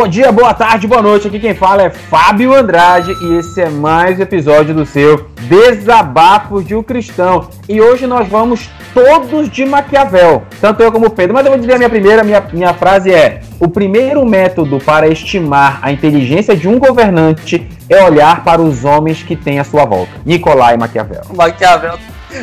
Bom dia, boa tarde, boa noite. Aqui quem fala é Fábio Andrade e esse é mais um episódio do seu Desabafos de um Cristão. E hoje nós vamos todos de Maquiavel, tanto eu como o Pedro. Mas eu vou dizer a minha primeira, minha, minha frase é: o primeiro método para estimar a inteligência de um governante é olhar para os homens que tem à sua volta. Nicolai Maquiavel. Maquiavel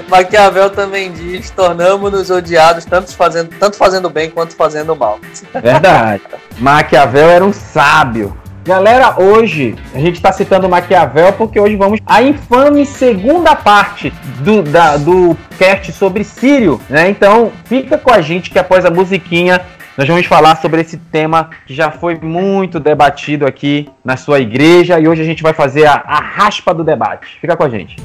Maquiavel também diz: tornamos-nos odiados, tanto fazendo, tanto fazendo bem quanto fazendo mal. Verdade. Maquiavel era um sábio. Galera, hoje a gente está citando Maquiavel porque hoje vamos à infame segunda parte do, da, do cast sobre Sírio, né? Então fica com a gente que após a musiquinha nós vamos falar sobre esse tema que já foi muito debatido aqui na sua igreja e hoje a gente vai fazer a, a raspa do debate. Fica com a gente.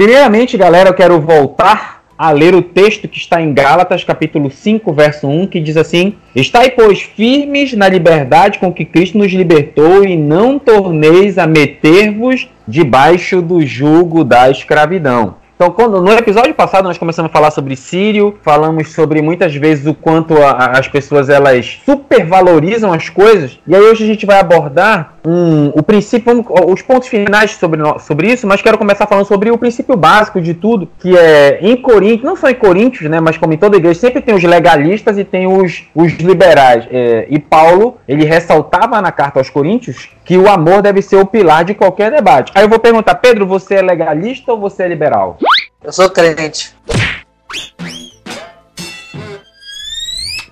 Primeiramente, galera, eu quero voltar a ler o texto que está em Gálatas, capítulo 5, verso 1, que diz assim: Estai, pois, firmes na liberdade com que Cristo nos libertou, e não torneis a meter-vos debaixo do jugo da escravidão. Então, quando, no episódio passado nós começamos a falar sobre Sírio, falamos sobre muitas vezes o quanto a, a, as pessoas elas supervalorizam as coisas, e aí hoje a gente vai abordar um, o princípio, os pontos finais sobre, sobre isso, mas quero começar falando sobre o princípio básico de tudo, que é em Coríntios, não só em Coríntios, né, mas como em toda igreja, sempre tem os legalistas e tem os, os liberais. É, e Paulo, ele ressaltava na carta aos Coríntios que o amor deve ser o pilar de qualquer debate. Aí eu vou perguntar, Pedro, você é legalista ou você é liberal? Eu sou crente.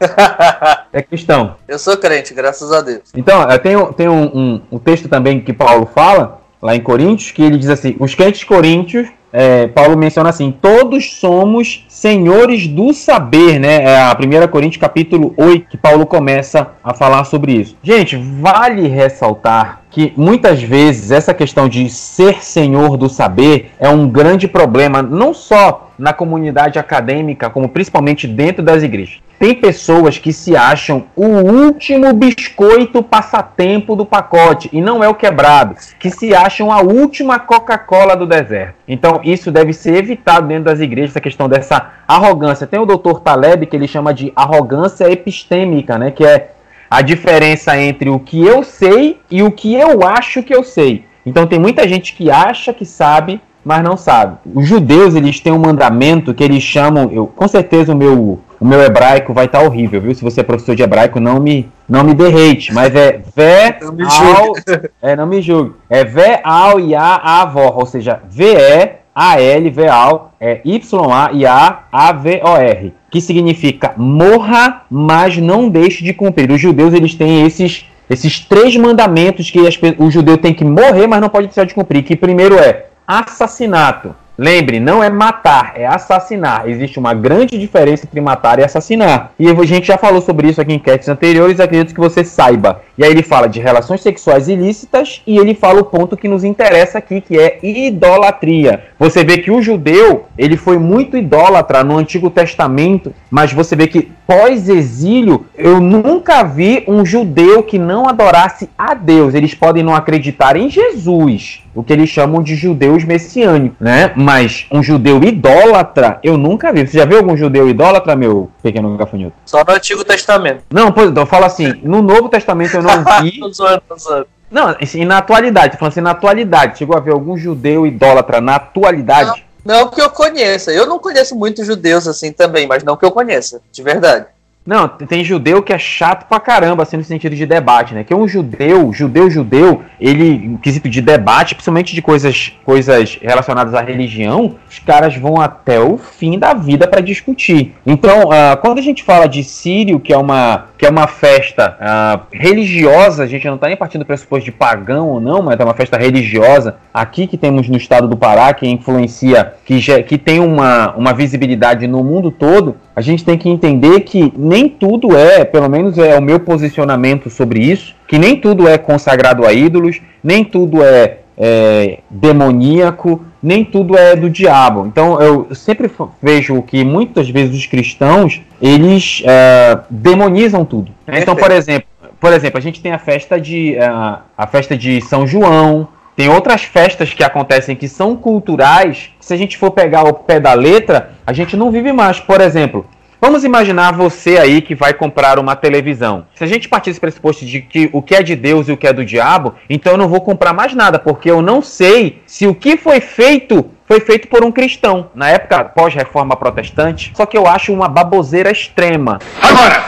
é cristão. Eu sou crente, graças a Deus. Então, tem, tem um, um, um, texto também que Paulo fala, lá em Coríntios, que ele diz assim: os crentes coríntios, é, Paulo menciona assim: todos somos senhores do saber, né? É a 1 Coríntios capítulo 8 que Paulo começa a falar sobre isso. Gente, vale ressaltar que muitas vezes essa questão de ser senhor do saber é um grande problema, não só na comunidade acadêmica, como principalmente dentro das igrejas. Tem pessoas que se acham o último biscoito passatempo do pacote e não é o quebrado, que se acham a última Coca-Cola do deserto. Então isso deve ser evitado dentro das igrejas, essa questão dessa arrogância. Tem o Dr. Taleb que ele chama de arrogância epistêmica, né, que é a diferença entre o que eu sei e o que eu acho que eu sei. Então tem muita gente que acha que sabe, mas não sabe. Os judeus eles têm um mandamento que eles chamam, eu com certeza o meu o meu hebraico vai estar tá horrível, viu? Se você é professor de hebraico, não me não me derrete, mas é vé ao é não me julgue. É vé ao e a avó, ou seja, V E A L V ao é Y A e A A V O R, que significa morra, mas não deixe de cumprir. Os judeus eles têm esses esses três mandamentos que as, o judeu tem que morrer, mas não pode deixar de cumprir. Que primeiro é assassinato. Lembre, não é matar, é assassinar. Existe uma grande diferença entre matar e assassinar. E a gente já falou sobre isso aqui em enquetes anteriores, acredito que você saiba. E aí ele fala de relações sexuais ilícitas e ele fala o ponto que nos interessa aqui, que é idolatria. Você vê que o judeu, ele foi muito idólatra no Antigo Testamento, mas você vê que pós-exílio, eu nunca vi um judeu que não adorasse a Deus. Eles podem não acreditar em Jesus, o que eles chamam de judeus messiânicos, né? Mas um judeu idólatra, eu nunca vi. Você já viu algum judeu idólatra, meu pequeno gafanhoto? Só no Antigo Testamento. Não, pois então, fala assim, no Novo Testamento eu não vi. tô zoando, tô zoando. Não, assim, na atualidade, falando assim, na atualidade, chegou a ver algum judeu idólatra na atualidade? Não, não que eu conheça. Eu não conheço muitos judeus assim também, mas não que eu conheça, de verdade. Não, tem judeu que é chato pra caramba, assim, no sentido de debate, né? Que um judeu, judeu, judeu, ele, em quesito de debate, principalmente de coisas, coisas relacionadas à religião, os caras vão até o fim da vida para discutir. Então, uh, quando a gente fala de Sírio, que é uma, que é uma festa uh, religiosa, a gente não tá nem partindo do pressuposto de pagão ou não, mas é uma festa religiosa, aqui que temos no estado do Pará, que influencia, que, que tem uma, uma visibilidade no mundo todo, a gente tem que entender que nem tudo é, pelo menos é o meu posicionamento sobre isso, que nem tudo é consagrado a ídolos, nem tudo é, é demoníaco, nem tudo é do diabo. Então eu sempre vejo que muitas vezes os cristãos eles é, demonizam tudo. Então, por exemplo, por exemplo, a gente tem a festa de a, a festa de São João, Tem outras festas que acontecem que são culturais. Se a gente for pegar o pé da letra, a gente não vive mais. Por exemplo, Vamos imaginar você aí que vai comprar uma televisão. Se a gente partir desse pressuposto de que o que é de Deus e o que é do diabo, então eu não vou comprar mais nada, porque eu não sei se o que foi feito foi feito por um cristão, na época pós-reforma protestante, só que eu acho uma baboseira extrema. Agora,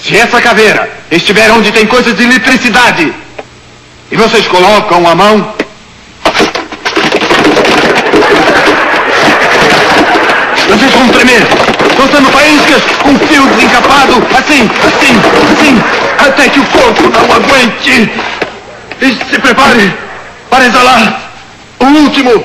se essa caveira estiver onde tem coisas de eletricidade e vocês colocam a mão. Vocês vão tremer soltando faíscas com fio desencapado, assim, assim, assim, até que o corpo não aguente. E se prepare para exalar o último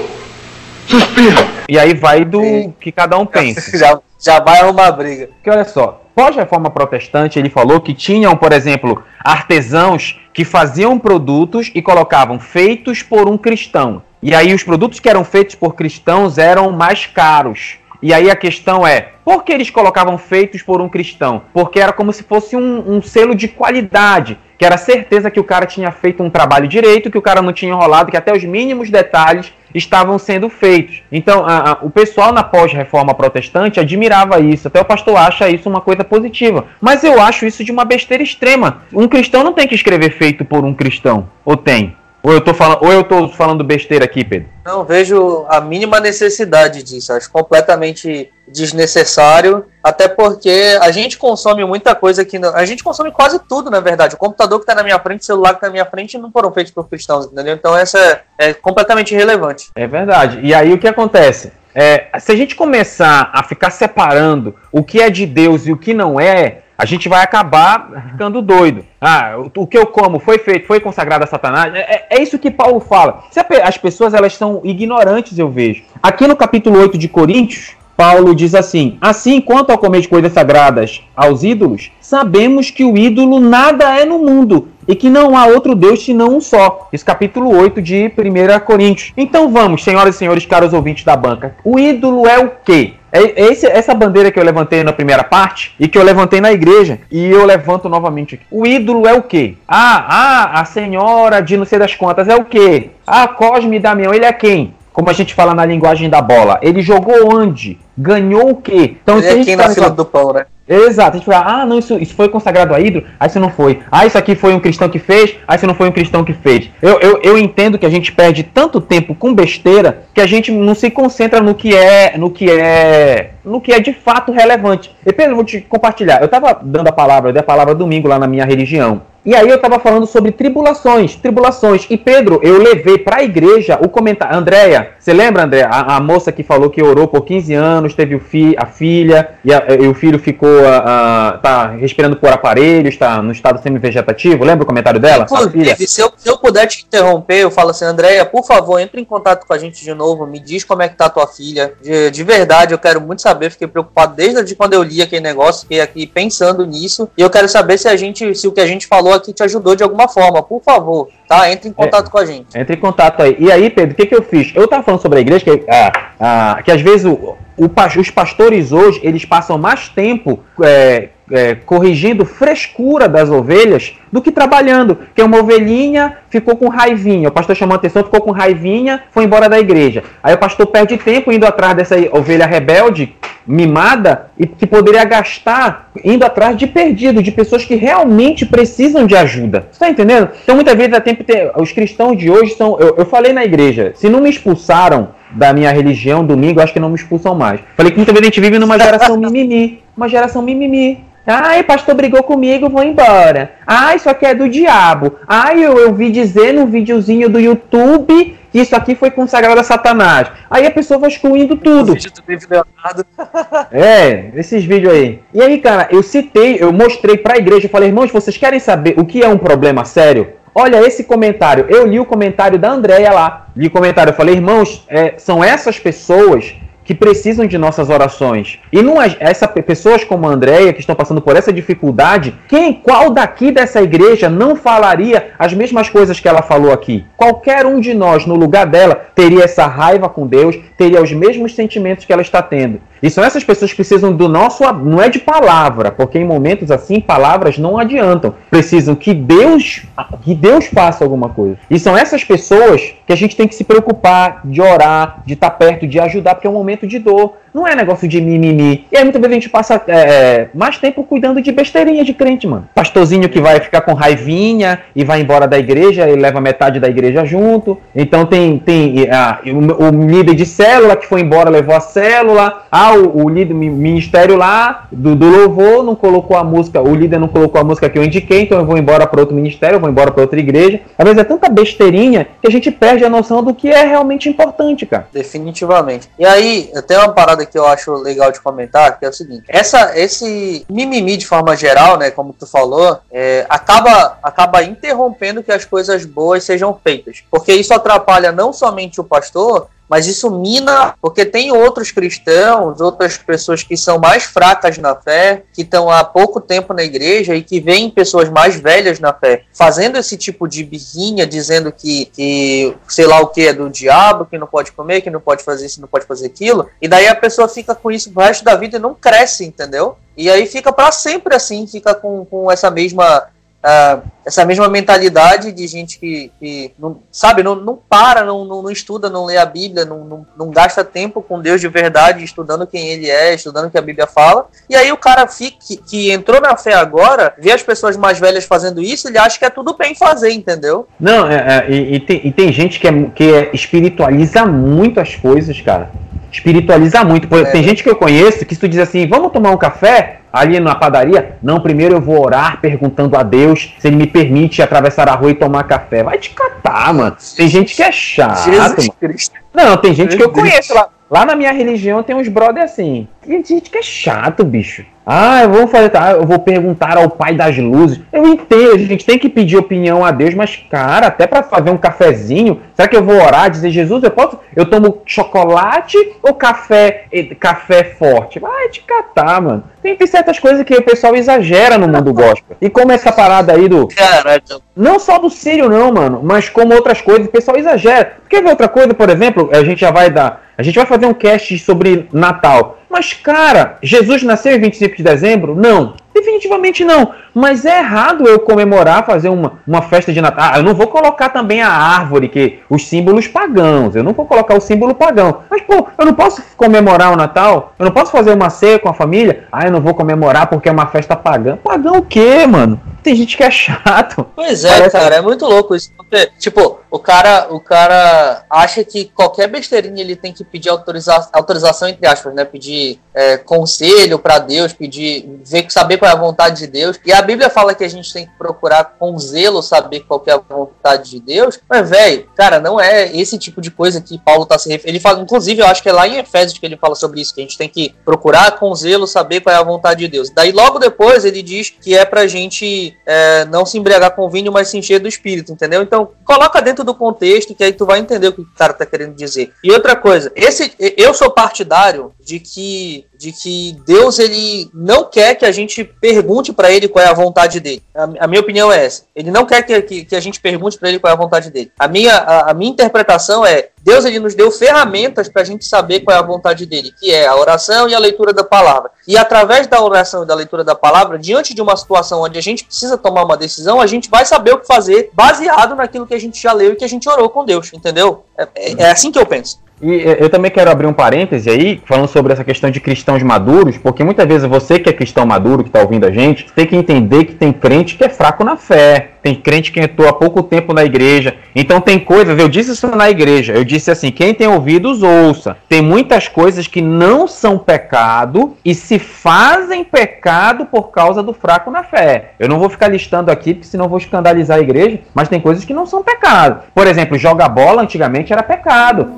suspiro. E aí vai do que cada um pensa. já, já vai arrumar briga. Porque olha só, pós-reforma protestante, ele falou que tinham, por exemplo, artesãos que faziam produtos e colocavam feitos por um cristão. E aí os produtos que eram feitos por cristãos eram mais caros. E aí a questão é, por que eles colocavam feitos por um cristão? Porque era como se fosse um, um, selo de qualidade, que era certeza que o cara tinha feito um trabalho direito, que o cara não tinha enrolado, que até os mínimos detalhes estavam sendo feitos. Então, a, a, o pessoal na pós-reforma protestante admirava isso, até o pastor acha isso uma coisa positiva. Mas eu acho isso de uma besteira extrema. Um cristão não tem que escrever feito por um cristão, ou tem? Ou eu tô falando, ou eu tô falando besteira aqui, Pedro? Não vejo a mínima necessidade disso. Acho completamente desnecessário, até porque a gente consome muita coisa aqui. A gente consome quase tudo, na verdade. O computador que está na minha frente, o celular que está na minha frente, não foram feitos por cristãos, entendeu? Então essa é, é completamente irrelevante. É verdade. E aí o que acontece? É, se a gente começar a ficar separando o que é de Deus e o que não é, a gente vai acabar ficando doido. Ah, o, o que eu como foi feito, foi consagrado a Satanás. É, é isso que Paulo fala. As pessoas elas são ignorantes, eu vejo. Aqui no capítulo 8 de Coríntios, Paulo diz assim: Assim, quanto ao comer de coisas sagradas aos ídolos, sabemos que o ídolo nada é no mundo e que não há outro Deus senão um só. Isso capítulo 8 de 1 Coríntios. Então vamos, senhoras e senhores, caros ouvintes da banca. O ídolo é o quê? É esse, essa bandeira que eu levantei na primeira parte e que eu levantei na igreja e eu levanto novamente aqui. O ídolo é o quê? Ah, ah, a senhora de não sei das quantas é o quê? Ah, Cosme Damião, ele é quem? Como a gente fala na linguagem da bola. Ele jogou onde? Ganhou o quê? Então, ele é quem na fila do pão, né? Exato, a gente fala, ah, não, isso, isso foi consagrado a ídolo, aí isso não foi. Ah, isso aqui foi um cristão que fez, aí isso não foi um cristão que fez. Eu, eu, eu entendo que a gente perde tanto tempo com besteira que a gente não se concentra no que é, no que é, no que é de fato relevante. E Pedro, vou te compartilhar. Eu estava dando a palavra, eu dei a palavra domingo lá na minha religião. E aí eu estava falando sobre tribulações, tribulações. E Pedro, eu levei para a igreja o comentário. Andréia, você lembra, André? A, a, moça que falou que orou por 15 anos, teve o fi, a filha, e, a, e o filho ficou. A, tá respirando por aparelhos, está no estado semi-vegetativo. Lembra o comentário dela? Inclusive, se eu, se eu puder te interromper, eu falo assim, Andréia, por favor, entre em contato com a gente de novo, me diz como é que tá a tua filha. De, de verdade, eu quero muito saber, fiquei preocupado desde quando eu li aquele negócio, fiquei aqui pensando nisso. E eu quero saber se a gente, se o que a gente falou aqui te ajudou de alguma forma. Por favor, tá? Entre em contato é, com a gente. Entre em contato aí. E aí, Pedro, o que, que eu fiz? Eu tava falando sobre a igreja que, ah, ah, que às vezes o, o, os pastores hoje eles passam mais tempo é, é, corrigindo frescura das ovelhas do que trabalhando. Que uma ovelhinha ficou com raivinha, o pastor chamou a atenção, ficou com raivinha, foi embora da igreja. Aí o pastor perde tempo indo atrás dessa ovelha rebelde, mimada, e que poderia gastar indo atrás de perdido, de pessoas que realmente precisam de ajuda. Você tá entendendo? Então muitas vezes a tempo os cristãos de hoje são. Eu, eu falei na igreja, se não me expulsaram da minha religião domingo, acho que não me expulsam mais. Falei que muitas vezes a gente vive numa geração mimimi. Uma geração mimimi. Ai, pastor brigou comigo, vou embora. Ai, isso aqui é do diabo. Ai, eu, eu vi dizer num videozinho do YouTube que isso aqui foi consagrado a Satanás. Aí a pessoa vai excluindo tudo. é, esses vídeos aí. E aí, cara, eu citei, eu mostrei pra igreja, falei, irmãos, vocês querem saber o que é um problema sério? Olha esse comentário. Eu li o comentário da Andréia lá. Li o comentário, eu falei, irmãos, é, são essas pessoas que precisam de nossas orações. E não é, essa pessoas como a Andréia que estão passando por essa dificuldade, quem qual daqui dessa igreja não falaria as mesmas coisas que ela falou aqui? Qualquer um de nós no lugar dela teria essa raiva com Deus, teria os mesmos sentimentos que ela está tendo. E são essas pessoas que precisam do nosso, não é de palavra, porque em momentos assim palavras não adiantam. Precisam que Deus, que Deus faça alguma coisa. E são essas pessoas que a gente tem que se preocupar, de orar, de estar perto, de ajudar, porque é um momento de dor. Não é negócio de mimimi. E aí muitas vezes a gente passa é, é, mais tempo cuidando de besteirinha de crente, mano. Pastorzinho que vai ficar com raivinha e vai embora da igreja e leva metade da igreja junto. Então tem, tem ah, o, o, líder de célula que foi embora, levou a célula. Ah, o, o líder ministério lá do, do, louvor não colocou a música, o líder não colocou a música que eu indiquei, então eu vou embora para outro ministério, eu vou embora para outra igreja. Às vezes é tanta besteirinha que a gente perde a noção do que é realmente importante, cara. Definitivamente. E aí, tem uma parada parada que eu acho legal de comentar, que é o seguinte: essa, esse mimimi de forma geral, né, como tu falou, é, acaba, acaba interrompendo que as coisas boas sejam feitas. Porque isso atrapalha não somente o pastor, mas isso mina, porque tem outros cristãos, outras pessoas que são mais fracas na fé, que estão há pouco tempo na igreja e que veem pessoas mais velhas na fé fazendo esse tipo de birrinha, dizendo que, que sei lá o que é do diabo, que não pode comer, que não pode fazer isso, não pode fazer aquilo, e daí a pessoa fica com isso o resto da vida e não cresce, entendeu? E aí fica para sempre assim, fica com, com essa mesma uh, essa mesma mentalidade de gente que, que não, sabe, não, não para, não, não, não, estuda, não lê a Bíblia, não, não, não, gasta tempo com Deus de verdade, estudando quem ele é, estudando o que a Bíblia fala. E aí o cara fica, que, que entrou na fé agora, vê as pessoas mais velhas fazendo isso, ele acha que é tudo bem fazer, entendeu? Não, é, é, e, e, tem, e tem gente que, é, que é, espiritualiza muito as coisas, cara. Espiritualiza muito. É. Tem gente que eu conheço que se tu diz assim, vamos tomar um café, ali na padaria? Não, primeiro eu vou orar perguntando a Deus se ele me permite atravessar a rua e tomar café. Vai te catar, mano. Tem gente que é chato, Jesus mano. Cristo. Não, tem gente que eu conheço lá. Lá na minha religião tem uns brother assim. Tem gente que é chato, bicho. Ah, eu vou fazer, tá, eu vou perguntar ao pai das luzes. Eu entendo, a gente tem que pedir opinião a Deus, mas cara, até para fazer um cafezinho, será que eu vou orar, dizer Jesus, eu posso, eu tomo chocolate ou café, café forte? Vai te catar, mano. Tem, tem certas coisas que o pessoal exagera no mundo gospel. E como essa parada aí do Caraca. Não só do Sírio não, mano, mas como outras coisas, o pessoal exagera. Quer ver outra coisa, por exemplo, a gente já vai dar, a gente vai fazer um cast sobre Natal. Mas, cara, Jesus nasceu em 25 de dezembro? Não. Definitivamente não. Mas é errado eu comemorar, fazer uma, uma festa de Natal. Ah, eu não vou colocar também a árvore, que os símbolos pagãos. Eu não vou colocar o símbolo pagão. Mas, pô, eu não posso comemorar o Natal? Eu não posso fazer uma ceia com a família? Ah, eu não vou comemorar porque é uma festa pagã. Pagão o quê, mano? Tem gente que é chato. Pois é, Parece... cara, é muito louco isso. Tipo, o cara, o cara acha que qualquer besteirinha ele tem que pedir autoriza autorização, entre aspas, né? Pedir é, conselho para Deus, pedir, ver, saber é a vontade de Deus. E a Bíblia fala que a gente tem que procurar com zelo saber qual é a vontade de Deus. Mas, velho, cara, não é esse tipo de coisa que Paulo tá se referindo. Ele fala, inclusive, eu acho que é lá em Efésios que ele fala sobre isso, que a gente tem que procurar com zelo saber qual é a vontade de Deus. Daí, logo depois, ele diz que é pra gente é, não se embriagar com vinho, mas se encher do espírito, entendeu? Então, coloca dentro do contexto que aí tu vai entender o que o cara tá querendo dizer. E outra coisa, esse eu sou partidário de que de que Deus ele não quer que a gente pergunte para ele qual é a vontade dele. A, a, minha opinião é essa. Ele não quer que, que, que a gente pergunte para ele qual é a vontade dele. A minha, a, a minha interpretação é Deus ele nos deu ferramentas para a gente saber qual é a vontade dele, que é a oração e a leitura da palavra. E através da oração e da leitura da palavra, diante de uma situação onde a gente precisa tomar uma decisão, a gente vai saber o que fazer baseado naquilo que a gente já leu e que a gente orou com Deus, entendeu? É, é, assim que eu penso. E eu também quero abrir um parêntese aí, falando sobre essa questão de cristãos maduros, porque muitas vezes você que é cristão maduro, que está ouvindo a gente, tem que entender que tem crente que é fraco na fé, tem crente que entrou há pouco tempo na igreja. Então tem coisas, eu disse isso na igreja, eu disse assim: quem tem ouvidos, ouça. Tem muitas coisas que não são pecado e se fazem pecado por causa do fraco na fé. Eu não vou ficar listando aqui, porque senão vou escandalizar a igreja, mas tem coisas que não são pecado. Por exemplo, jogar bola antigamente era pecado.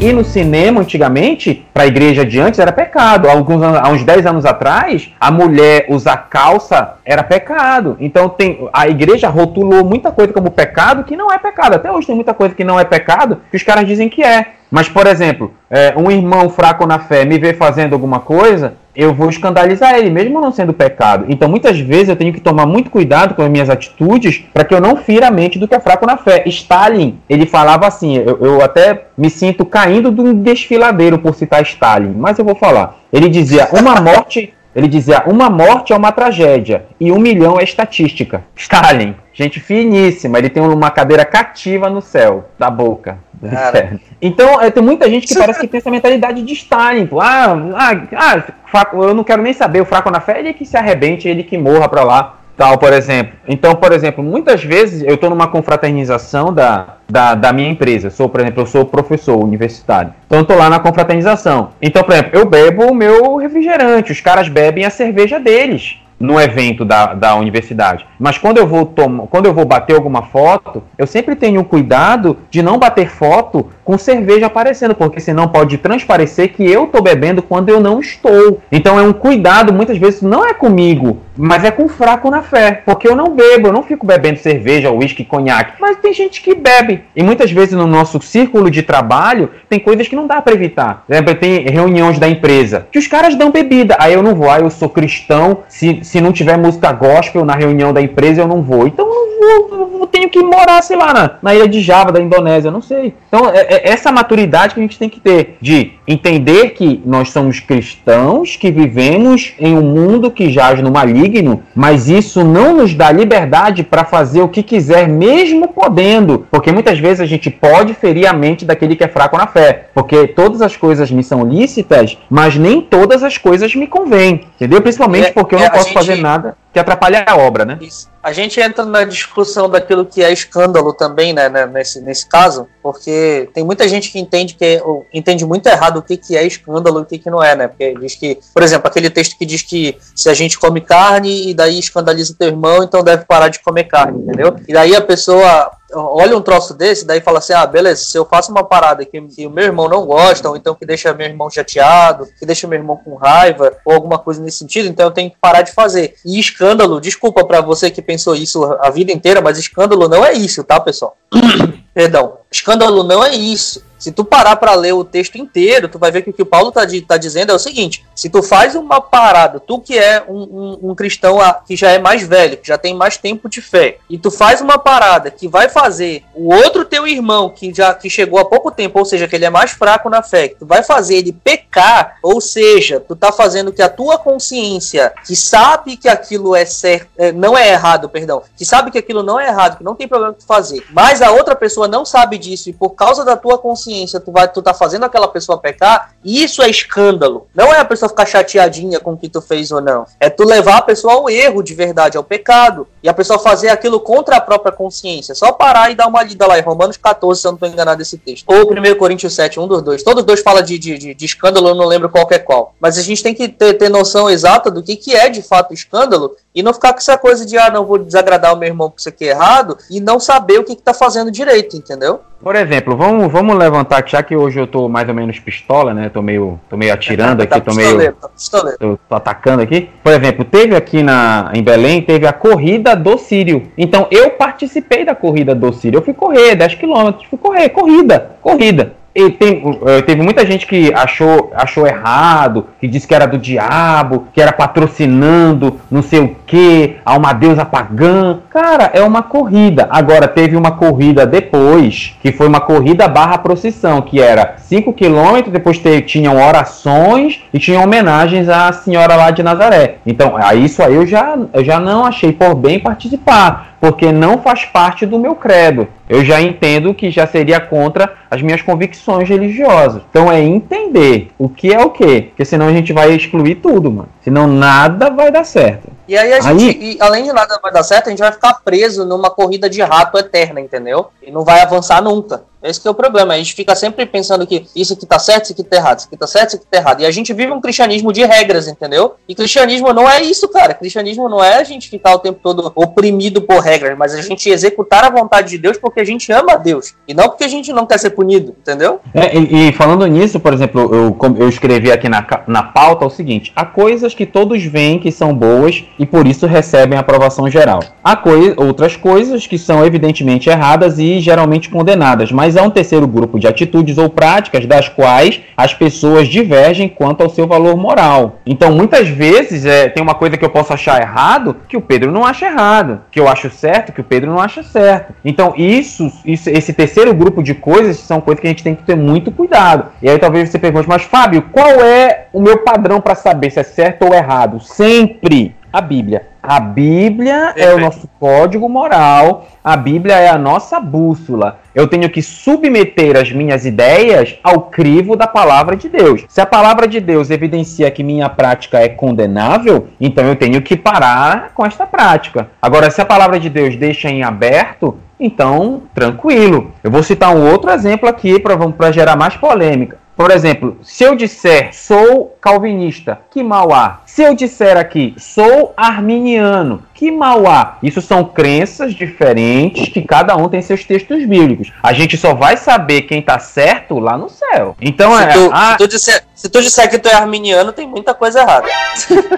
Ir no cinema antigamente, para a igreja de antes, era pecado. Há, alguns, há uns 10 anos atrás, a mulher usar calça era pecado. Então tem a igreja rotulou muita coisa como pecado que não é pecado. Até hoje tem muita coisa que não é pecado que os caras dizem que é. Mas, por exemplo, é, um irmão fraco na fé me vê fazendo alguma coisa, eu vou escandalizar ele, mesmo não sendo pecado. Então, muitas vezes eu tenho que tomar muito cuidado com as minhas atitudes para que eu não fira a mente do que é fraco na fé. Stalin, ele falava assim, eu, eu até me sinto caindo de um desfiladeiro por citar Stalin, mas eu vou falar. Ele dizia: uma morte ele dizia: uma morte é uma tragédia e um milhão é estatística. Stalin, gente finíssima, ele tem uma cadeira cativa no céu, da boca. Então, é, tem muita gente que parece que tem essa mentalidade de Stalin. Pô. Ah, ah, ah, eu não quero nem saber, o fraco na fé, ele que se arrebente, ele que morra pra lá tal, por exemplo. Então, por exemplo, muitas vezes eu estou numa confraternização da, da, da, minha empresa. Sou, por exemplo, eu sou professor universitário. Então, eu estou lá na confraternização. Então, por exemplo, eu bebo o meu refrigerante, os caras bebem a cerveja deles no evento da, da universidade. Mas quando eu vou tomar, quando eu vou bater alguma foto, eu sempre tenho cuidado de não bater foto com cerveja aparecendo, porque senão pode transparecer que eu estou bebendo quando eu não estou. Então é um cuidado, muitas vezes não é comigo, mas é com fraco na fé, porque eu não bebo, eu não fico bebendo cerveja, uísque, conhaque. Mas tem gente que bebe. E muitas vezes no nosso círculo de trabalho tem coisas que não dá para evitar. Lembra, tem reuniões da empresa que os caras dão bebida. Aí eu não vou, aí eu sou cristão, se se não tiver música gospel na reunião da empresa, eu não vou. Então eu, vou, que morar, sei lá, na, na, ilha de Java, da Indonésia, não sei. Então é, é essa maturidade que a gente tem que ter de entender que nós somos cristãos, que vivemos em um mundo que jaz no maligno, mas isso não nos dá liberdade para fazer o que quiser, mesmo podendo. Porque muitas vezes a gente pode ferir a mente daquele que é fraco na fé. Porque todas as coisas me são lícitas, mas nem todas as coisas me convêm. Entendeu? Principalmente é, porque eu não é, posso gente... fazer nada que atrapalhe a obra, né? Isso. A gente entra na discussão daquilo que é escândalo também, né, né, nesse, nesse caso, porque tem muita gente que entende que entende muito errado o que, que é escândalo e o que, que não é, né? Porque diz que, por exemplo, aquele texto que diz que se a gente come carne e daí escandaliza teu irmão, então deve parar de comer carne, entendeu? E daí a pessoa olha um troço desse, daí fala assim: ah, beleza, se eu faço uma parada que, que, o meu irmão não gosta, ou então que deixa meu irmão chateado, que deixa meu irmão com raiva, ou alguma coisa nesse sentido, então eu tenho que parar de fazer. E escândalo, desculpa para você que pensou isso a vida inteira, mas escândalo não é isso, tá, pessoal? Perdão. Escândalo não é isso. Se tu parar para ler o texto inteiro, tu vai ver que o que o Paulo tá, tá dizendo é o seguinte: se tu faz uma parada, tu que é um, um, um, cristão que já é mais velho, que já tem mais tempo de fé, e tu faz uma parada que vai fazer o outro teu irmão que já que chegou há pouco tempo, ou seja, que ele é mais fraco na fé, que tu vai fazer ele pecar, ou seja, tu tá fazendo que a tua consciência, que sabe que aquilo é certo, é, não é errado, perdão, que sabe que aquilo não é errado, que não tem problema tu fazer, mas a outra pessoa não sabe disso e por causa da tua consciência tu vai, tu tá fazendo aquela pessoa pecar, isso é escândalo. Não é a pessoa ficar chateadinha com o que tu fez ou não. É tu levar a pessoa ao erro de verdade, ao pecado. E a pessoa fazer aquilo contra a própria consciência. Só parar e dar uma lida lá em Romanos 14, se eu não tô enganado desse texto. Ou 1 Coríntios 7, um dos dois. Todos dois falam de, de, de, de escândalo, eu não lembro qual é qual. Mas a gente tem que ter, ter noção exata do que, que é de fato escândalo e não ficar com essa coisa de, ah, não vou desagradar o meu irmão porque isso aqui é errado e não saber o que, que tá fazendo direito, entendeu? Por exemplo, vamos, vamos levantar, já que hoje eu tô mais ou menos pistola, né? Tô meio, tô meio atirando tá, aqui, tá tô meio. Tá tô, tô, atacando aqui. Por exemplo, teve aqui na, em Belém, teve a corrida do Sírio. Então eu participei da corrida do Sírio. Eu fui correr 10 km, fui correr, corrida, corrida. Tem, uh, teve muita gente que achou, achou errado, que disse que era do diabo, que era patrocinando não sei o que, a uma deusa pagã. Cara, é uma corrida. Agora, teve uma corrida depois, que foi uma corrida barra procissão, que era 5 km, depois te, tinham orações e tinham homenagens à senhora lá de Nazaré. Então, isso aí eu já, eu já não achei por bem participar porque não faz parte do meu credo. Eu já entendo que já seria contra as minhas convicções religiosas. Então é entender o que é o que, porque senão a gente vai excluir tudo, mano. Senão nada vai dar certo. E aí a gente, aí... E, além de nada vai dar certo, a gente vai ficar preso numa corrida de rato eterna, entendeu? E não vai avançar nunca. Esse é o problema. A gente fica sempre pensando que isso aqui tá certo, isso aqui tá errado, isso aqui tá certo, isso aqui tá errado. E a gente vive um cristianismo de regras, entendeu? E cristianismo não é isso, cara. Cristianismo não é a gente ficar o tempo todo oprimido por regras, mas a gente executar a vontade de Deus porque a gente ama a Deus. E não porque a gente não quer ser punido, entendeu? É, e, e, falando nisso, por exemplo, eu, eu escrevi aqui na, na pauta o seguinte: há coisas que todos veem que são boas e por isso recebem aprovação geral. Há coi outras coisas que são evidentemente erradas e geralmente condenadas, mas mas há um terceiro grupo de atitudes ou práticas das quais as pessoas divergem quanto ao seu valor moral. Então, muitas vezes, é, tem uma coisa que eu posso achar errado que o Pedro não acha errado, que eu acho certo que o Pedro não acha certo. Então, isso, isso esse terceiro grupo de coisas são coisas que a gente tem que ter muito cuidado. E aí talvez você pergunte, mas Fábio, qual é o meu padrão para saber se é certo ou errado? Sempre a Bíblia. A Bíblia é o nosso código moral, a Bíblia é a nossa bússola. Eu tenho que submeter as minhas ideias ao crivo da palavra de Deus. Se a palavra de Deus evidencia que minha prática é condenável, então eu tenho que parar com esta prática. Agora, se a palavra de Deus deixa em aberto, então tranquilo. Eu vou citar um outro exemplo aqui para gerar mais polêmica. Por exemplo, se eu disser sou calvinista, que mal há? Se eu disser aqui sou arminiano, que mal há? Isso são crenças diferentes que cada um tem seus textos bíblicos. A gente só vai saber quem está certo lá no céu. Então se é. Tu, ah, se, tu disser, se tu disser que tu é arminiano, tem muita coisa errada.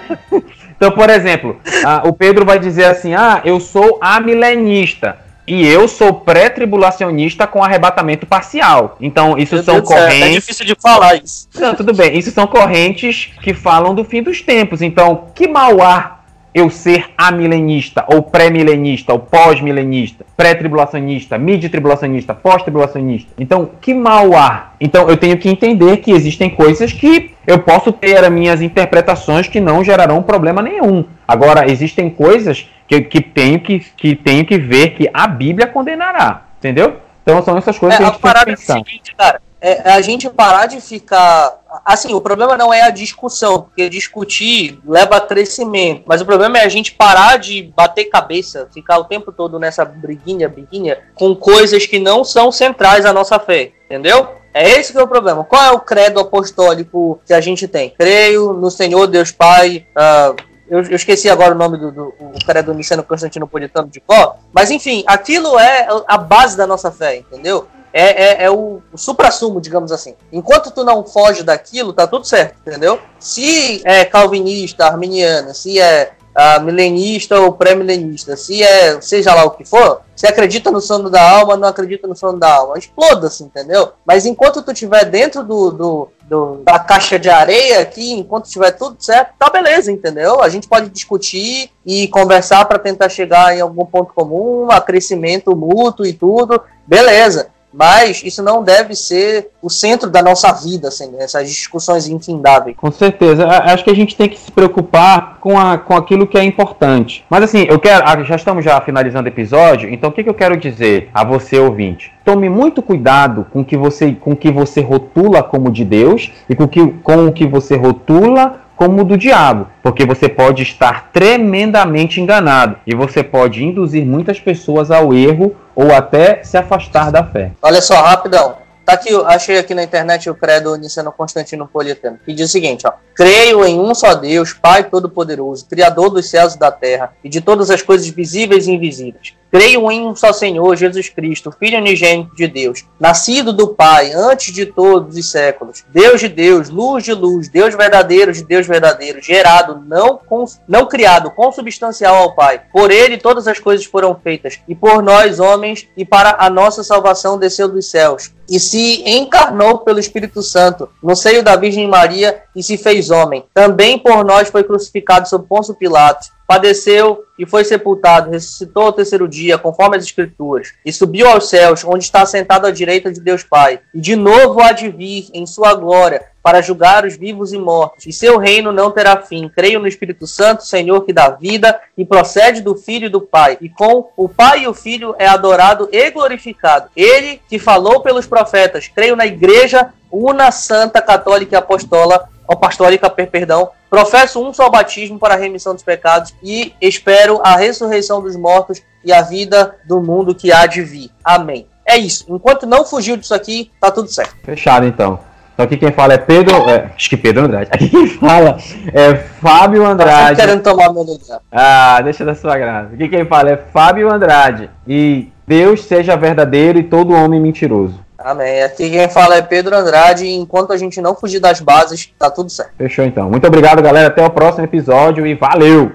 então, por exemplo, ah, o Pedro vai dizer assim: ah, eu sou amilenista. E eu sou pré-tribulacionista com arrebatamento parcial. Então, isso Meu são Deus correntes. É, é difícil de falar isso. Não, tudo bem. Isso são correntes que falam do fim dos tempos. Então, que mal há eu ser amilenista, ou pré-milenista, ou pós-milenista, pré-tribulacionista, mid-tribulacionista, pós-tribulacionista. Então, que mal há? Então, eu tenho que entender que existem coisas que eu posso ter as minhas interpretações que não gerarão problema nenhum. Agora, existem coisas que, que, tenho, que, que tenho que ver que a Bíblia condenará. Entendeu? Então, são essas coisas é, que a gente a tem que pensar. É seguinte, cara, é a gente parar de ficar. Assim, o problema não é a discussão, porque discutir leva a crescimento. Mas o problema é a gente parar de bater cabeça, ficar o tempo todo nessa briguinha, briguinha, com coisas que não são centrais à nossa fé. Entendeu? É esse que é o problema. Qual é o credo apostólico que a gente tem? Creio no Senhor Deus Pai. Uh, eu, eu, esqueci agora o nome do, do o credo niceno constantinopolitano de Có. Mas enfim, aquilo é a base da nossa fé, entendeu? é, é, é o, o supra-sumo, digamos assim. Enquanto tu não foge daquilo, tá tudo certo, entendeu? Se é calvinista, arminiana, se é uh, milenista ou pré-milenista, se é seja lá o que for, se acredita no sono da alma, não acredita no sono da alma, exploda-se, entendeu? Mas enquanto tu estiver dentro do, do, do, da caixa de areia aqui, enquanto tiver tudo certo, tá beleza, entendeu? A gente pode discutir e conversar para tentar chegar em algum ponto comum, a crescimento mútuo e tudo, beleza. Mas isso não deve ser o centro da nossa vida, assim, essas discussões infindáveis. Com certeza. Acho que a gente tem que se preocupar com, a, com aquilo que é importante. Mas assim, eu quero. Ah, já estamos já finalizando o episódio, então o que, que eu quero dizer a você, ouvinte? Tome muito cuidado com que você, com que você rotula como de Deus e com, que, com o que você rotula como do diabo, porque você pode estar tremendamente enganado e você pode induzir muitas pessoas ao erro ou até se afastar da fé. Olha só, rapidão. Tá aqui, achei aqui na internet o credo Niceno Constantino Politano, que diz o seguinte, ó. Creio em um só Deus, Pai Todo-Poderoso, Criador dos céus e da terra, e de todas as coisas visíveis e invisíveis Creio em um só Senhor, Jesus Cristo, Filho unigênito de Deus, nascido do Pai, antes de todos os séculos, Deus de Deus, luz de luz, Deus verdadeiro de Deus verdadeiro, gerado, não, não criado, consubstancial ao Pai. Por ele todas as coisas foram feitas, e por nós, homens, e para a nossa salvação desceu dos céus. E se encarnou pelo Espírito Santo no seio da Virgem Maria e se fez homem. Também por nós foi crucificado sob Pôncio Pilatos padeceu e foi sepultado, ressuscitou ao terceiro dia, conforme as Escrituras, e subiu aos céus, onde está sentado à direita de Deus Pai. E de novo há de vir em sua glória para julgar os vivos e mortos, e seu reino não terá fim. Creio no Espírito Santo, Senhor que dá vida e procede do Filho e do Pai, e com o Pai e o Filho é adorado e glorificado. Ele que falou pelos profetas, creio na igreja una, santa, católica e apostola, apostólica, perdão, professo um só batismo para a remissão dos pecados e espero a ressurreição dos mortos e a vida do mundo que há de vir. Amém. É isso. Enquanto não fugiu disso aqui, tá tudo certo. Fechado então. Então aqui quem fala é Pedro. É, acho que Pedro Andrade. Aqui quem fala é Fábio Andrade. Tá querendo tomar meu lugar. Ah, deixa da sua graça. Aqui quem fala é Fábio Andrade. E Deus seja verdadeiro e todo homem mentiroso. Amém. Aqui quem fala é Pedro Andrade. Enquanto a gente não fugir das bases, tá tudo certo. Fechou então. Muito obrigado, galera. Até o próximo episódio e valeu!